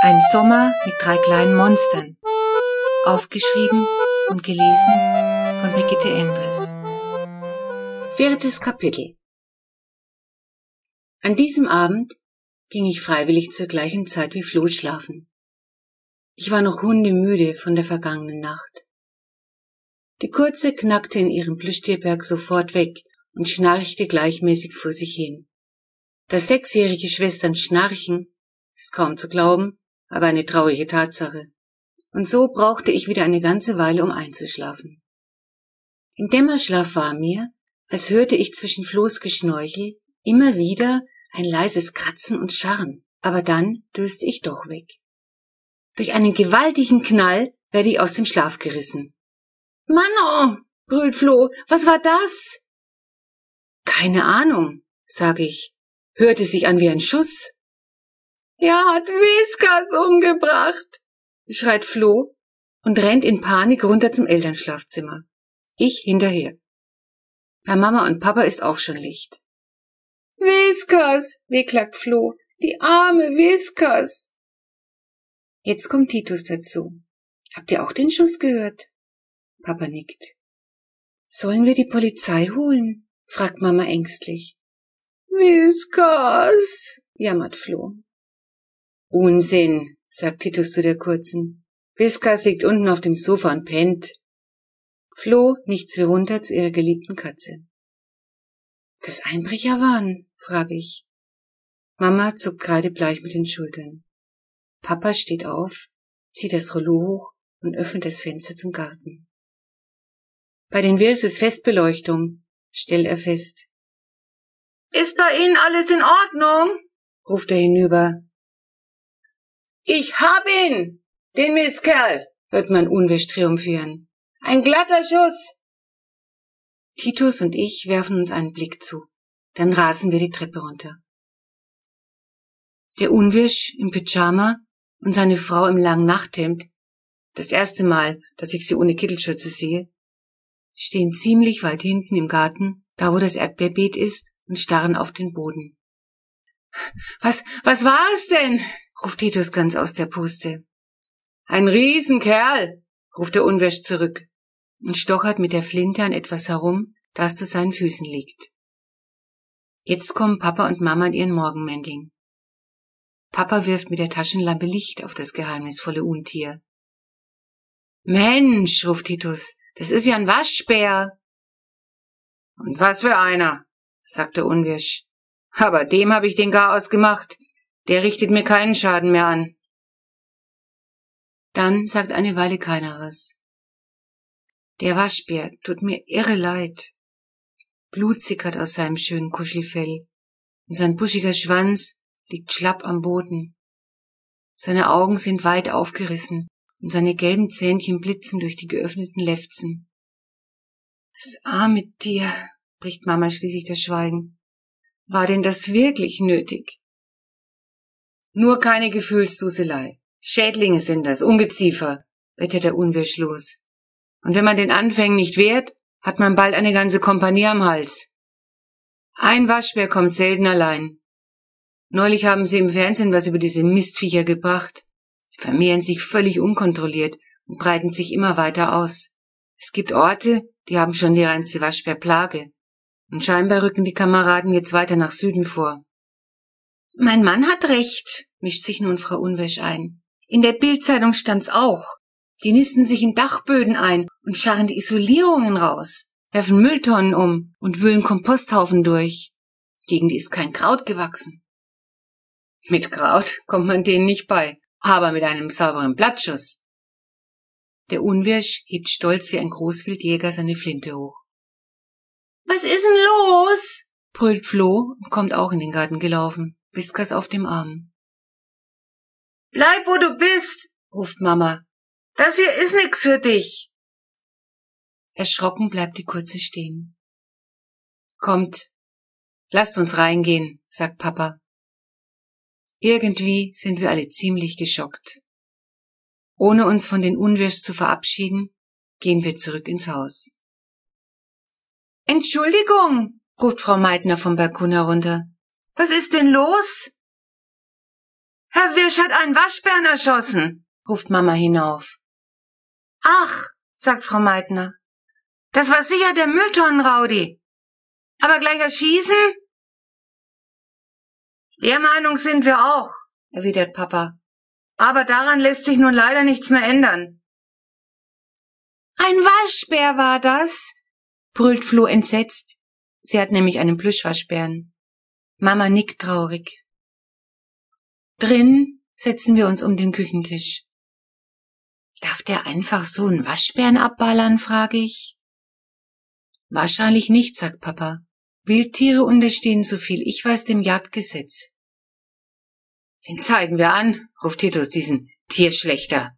Ein Sommer mit drei kleinen Monstern. Aufgeschrieben und gelesen von Brigitte Endres. Viertes Kapitel An diesem Abend ging ich freiwillig zur gleichen Zeit wie Flo schlafen. Ich war noch hundemüde von der vergangenen Nacht. Die Kurze knackte in ihrem Plüschtierberg sofort weg und schnarchte gleichmäßig vor sich hin. Dass sechsjährige Schwestern schnarchen, ist kaum zu glauben, aber eine traurige Tatsache. Und so brauchte ich wieder eine ganze Weile, um einzuschlafen. Im Dämmerschlaf war mir, als hörte ich zwischen Floß Geschnorchel immer wieder ein leises Kratzen und Scharren, aber dann döste ich doch weg. Durch einen gewaltigen Knall werde ich aus dem Schlaf gerissen. Manno, brüllt Flo, was war das? Keine Ahnung, sage ich, hörte sich an wie ein Schuss. Er hat Whiskas umgebracht, schreit Flo und rennt in Panik runter zum Elternschlafzimmer. Ich hinterher. Bei Mama und Papa ist auch schon Licht. Whiskas, wehklagt Flo, die arme Whiskas. Jetzt kommt Titus dazu. Habt ihr auch den Schuss gehört? Papa nickt. Sollen wir die Polizei holen? fragt Mama ängstlich. Whiskas, jammert Flo. Unsinn, sagt Titus zu der Kurzen. Viskas liegt unten auf dem Sofa und pennt. Flo nichts wie runter zu ihrer geliebten Katze. Das Einbrecher waren, frage ich. Mama zuckt kreidebleich mit den Schultern. Papa steht auf, zieht das Rollo hoch und öffnet das Fenster zum Garten. Bei den Wirs ist Festbeleuchtung, stellt er fest. Ist bei Ihnen alles in Ordnung? ruft er hinüber, ich hab ihn! Den Mistkerl! hört man unwisch triumphieren. Ein glatter Schuss! Titus und ich werfen uns einen Blick zu. Dann rasen wir die Treppe runter. Der Unwisch im Pyjama und seine Frau im langen Nachthemd, das erste Mal, dass ich sie ohne Kittelschürze sehe, stehen ziemlich weit hinten im Garten, da wo das Erdbeerbeet ist, und starren auf den Boden. Was, was war es denn? Ruft Titus ganz aus der Puste. Ein Riesenkerl, ruft der Unwäsch zurück und stochert mit der Flinte an etwas herum, das zu seinen Füßen liegt. Jetzt kommen Papa und Mama in ihren Morgenmänteln. Papa wirft mit der Taschenlampe Licht auf das geheimnisvolle Untier. Mensch, ruft Titus, das ist ja ein Waschbär. Und was für einer, sagt der Unwirsch. Aber dem hab ich den gar ausgemacht. Der richtet mir keinen Schaden mehr an. Dann sagt eine Weile keiner was. Der Waschbär tut mir irre leid. Blut sickert aus seinem schönen Kuschelfell und sein buschiger Schwanz liegt schlapp am Boden. Seine Augen sind weit aufgerissen und seine gelben Zähnchen blitzen durch die geöffneten Lefzen. Das arme Tier, bricht Mama schließlich das Schweigen. War denn das wirklich nötig? Nur keine Gefühlsduselei. Schädlinge sind das, Ungeziefer, wettert der Unwisch los. Und wenn man den Anfängen nicht wehrt, hat man bald eine ganze Kompanie am Hals. Ein Waschbär kommt selten allein. Neulich haben sie im Fernsehen was über diese Mistviecher gebracht. Die vermehren sich völlig unkontrolliert und breiten sich immer weiter aus. Es gibt Orte, die haben schon die reinste Waschbärplage. Und scheinbar rücken die Kameraden jetzt weiter nach Süden vor. Mein Mann hat recht, mischt sich nun Frau Unwesch ein. In der Bildzeitung stand's auch. Die nisten sich in Dachböden ein und scharren die Isolierungen raus, werfen Mülltonnen um und wühlen Komposthaufen durch. Gegen die ist kein Kraut gewachsen. Mit Kraut kommt man denen nicht bei, aber mit einem sauberen Blattschuss. Der Unwirsch hebt stolz wie ein Großwildjäger seine Flinte hoch. Was ist denn los? brüllt Flo und kommt auch in den Garten gelaufen. Whiskers auf dem Arm. Bleib, wo du bist, ruft Mama. Das hier ist nix für dich. Erschrocken bleibt die Kurze stehen. Kommt, lasst uns reingehen, sagt Papa. Irgendwie sind wir alle ziemlich geschockt. Ohne uns von den Unwirrs zu verabschieden, gehen wir zurück ins Haus. Entschuldigung, ruft Frau Meitner vom Balkon herunter. Was ist denn los? Herr Wirsch hat einen Waschbären erschossen, ruft Mama hinauf. Ach, sagt Frau Meitner, das war sicher der Mülltonnenraudi. Aber gleich erschießen? Der Meinung sind wir auch, erwidert Papa. Aber daran lässt sich nun leider nichts mehr ändern. Ein Waschbär war das, brüllt Flo entsetzt. Sie hat nämlich einen Plüschwaschbären. Mama nickt traurig. Drin setzen wir uns um den Küchentisch. Darf der einfach so einen Waschbären abballern, frage ich. Wahrscheinlich nicht, sagt Papa. Wildtiere unterstehen so viel ich weiß dem Jagdgesetz. Den zeigen wir an, ruft Titus diesen Tierschlechter.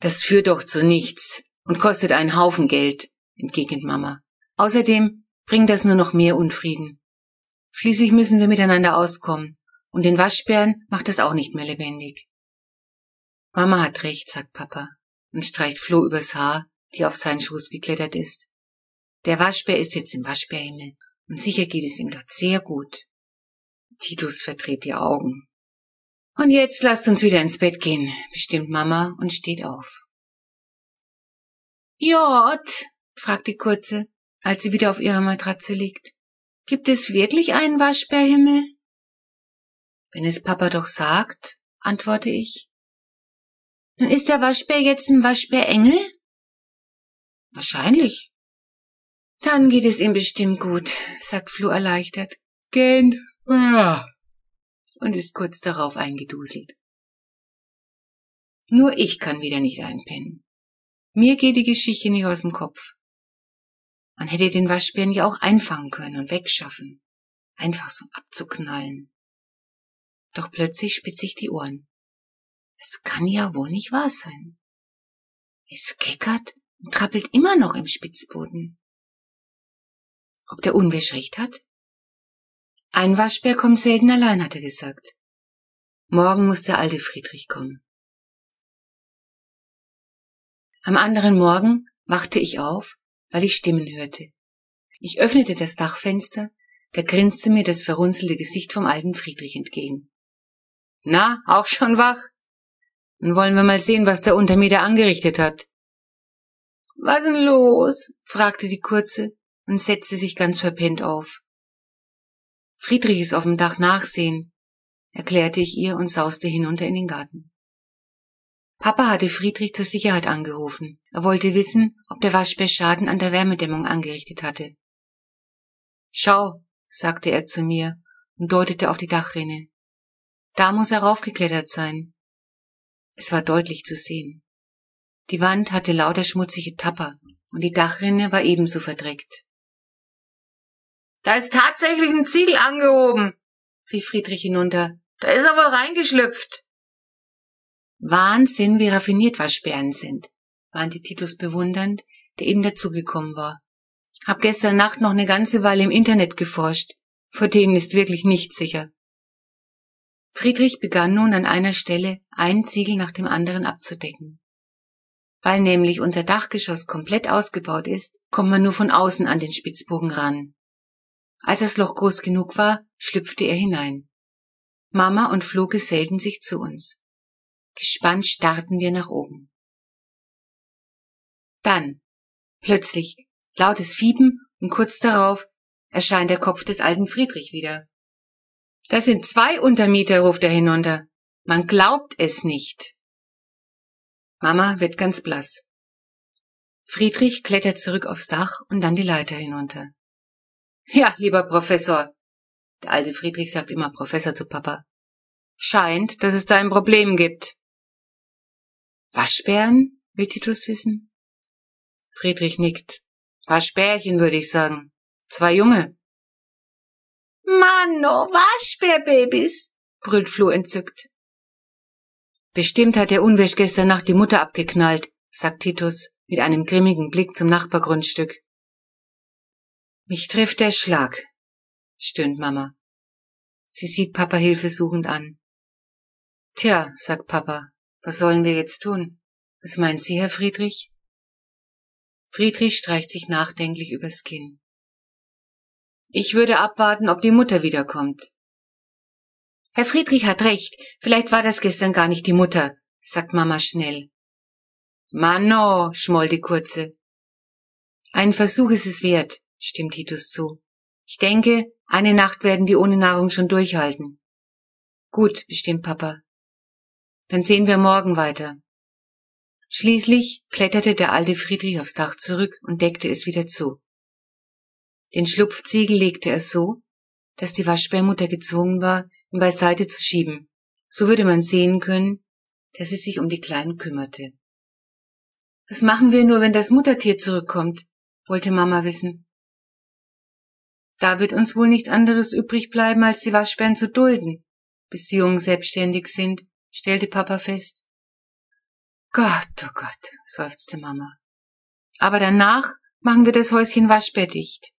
Das führt doch zu nichts und kostet einen Haufen Geld, entgegnet Mama. Außerdem bringt das nur noch mehr Unfrieden. Schließlich müssen wir miteinander auskommen, und den Waschbären macht es auch nicht mehr lebendig. Mama hat recht, sagt Papa und streicht Flo übers Haar, die auf seinen Schoß geklettert ist. Der Waschbär ist jetzt im Waschbärhimmel und sicher geht es ihm dort sehr gut. Titus verdreht die Augen. Und jetzt lasst uns wieder ins Bett gehen, bestimmt Mama und steht auf. Jott, fragt die Kurze, als sie wieder auf ihrer Matratze liegt. Gibt es wirklich einen Waschbärhimmel? Wenn es Papa doch sagt, antworte ich. Dann ist der Waschbär jetzt ein Waschbärengel? Wahrscheinlich. Dann geht es ihm bestimmt gut, sagt Flo erleichtert. Gehen. Und ist kurz darauf eingeduselt. Nur ich kann wieder nicht einpennen. Mir geht die Geschichte nicht aus dem Kopf. Man hätte den Waschbären ja auch einfangen können und wegschaffen. Einfach so abzuknallen. Doch plötzlich spitze ich die Ohren. Es kann ja wohl nicht wahr sein. Es keckert und trappelt immer noch im Spitzboden. Ob der Unwisch recht hat? Ein Waschbär kommt selten allein, hat er gesagt. Morgen muss der alte Friedrich kommen. Am anderen Morgen wachte ich auf, weil ich Stimmen hörte. Ich öffnete das Dachfenster, da grinste mir das verrunzelte Gesicht vom alten Friedrich entgegen. Na, auch schon wach? Dann wollen wir mal sehen, was der Untermieter angerichtet hat. Was denn los? fragte die Kurze und setzte sich ganz verpennt auf. Friedrich ist auf dem Dach nachsehen, erklärte ich ihr und sauste hinunter in den Garten. Papa hatte Friedrich zur Sicherheit angerufen. Er wollte wissen, ob der Waschbär Schaden an der Wärmedämmung angerichtet hatte. Schau, sagte er zu mir und deutete auf die Dachrinne. Da muss er raufgeklettert sein. Es war deutlich zu sehen. Die Wand hatte lauter schmutzige Tapper und die Dachrinne war ebenso verdreckt. Da ist tatsächlich ein Ziegel angehoben, rief Friedrich hinunter. Da ist er wohl reingeschlüpft. Wahnsinn, wie raffiniert Waschbären sind, warnte Titus bewundernd, der eben dazugekommen war. Hab gestern Nacht noch eine ganze Weile im Internet geforscht. Vor denen ist wirklich nichts sicher. Friedrich begann nun an einer Stelle ein Ziegel nach dem anderen abzudecken. Weil nämlich unser Dachgeschoss komplett ausgebaut ist, kommt man nur von außen an den Spitzbogen ran. Als das Loch groß genug war, schlüpfte er hinein. Mama und Flo gesellten sich zu uns. Gespannt starrten wir nach oben. Dann, plötzlich, lautes Fieben und kurz darauf erscheint der Kopf des alten Friedrich wieder. Das sind zwei Untermieter, ruft er hinunter. Man glaubt es nicht. Mama wird ganz blass. Friedrich klettert zurück aufs Dach und dann die Leiter hinunter. Ja, lieber Professor. Der alte Friedrich sagt immer Professor zu Papa. Scheint, dass es da ein Problem gibt. Waschbären? will Titus wissen. Friedrich nickt. Waschbärchen, würde ich sagen. Zwei Junge. Mann, oh Waschbärbabys, brüllt Flo entzückt. Bestimmt hat der Unwäsch gestern Nacht die Mutter abgeknallt, sagt Titus mit einem grimmigen Blick zum Nachbargrundstück. Mich trifft der Schlag, stöhnt Mama. Sie sieht Papa hilfesuchend an. Tja, sagt Papa, was sollen wir jetzt tun? Was meint Sie, Herr Friedrich? Friedrich streicht sich nachdenklich übers Kinn. Ich würde abwarten, ob die Mutter wiederkommt. Herr Friedrich hat recht. Vielleicht war das gestern gar nicht die Mutter, sagt Mama schnell. Mano, schmoll die Kurze. Ein Versuch ist es wert, stimmt Titus zu. Ich denke, eine Nacht werden die ohne Nahrung schon durchhalten. Gut, bestimmt Papa. Dann sehen wir morgen weiter. Schließlich kletterte der alte Friedrich aufs Dach zurück und deckte es wieder zu. Den Schlupfziegel legte er so, dass die Waschbärmutter gezwungen war, ihn beiseite zu schieben. So würde man sehen können, dass sie sich um die Kleinen kümmerte. Was machen wir nur, wenn das Muttertier zurückkommt? wollte Mama wissen. Da wird uns wohl nichts anderes übrig bleiben, als die Waschbären zu dulden, bis die Jungen selbstständig sind, stellte Papa fest. Gott, oh Gott, seufzte Mama. Aber danach machen wir das Häuschen waschbärdicht.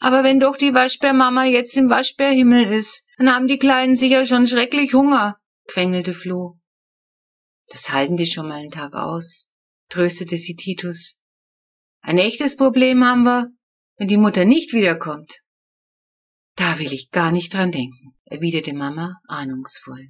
Aber wenn doch die Waschbärmama jetzt im Waschbärhimmel ist, dann haben die Kleinen sicher schon schrecklich Hunger, quengelte Flo. Das halten die schon mal einen Tag aus, tröstete sie Titus. Ein echtes Problem haben wir, wenn die Mutter nicht wiederkommt. Da will ich gar nicht dran denken, erwiderte Mama ahnungsvoll.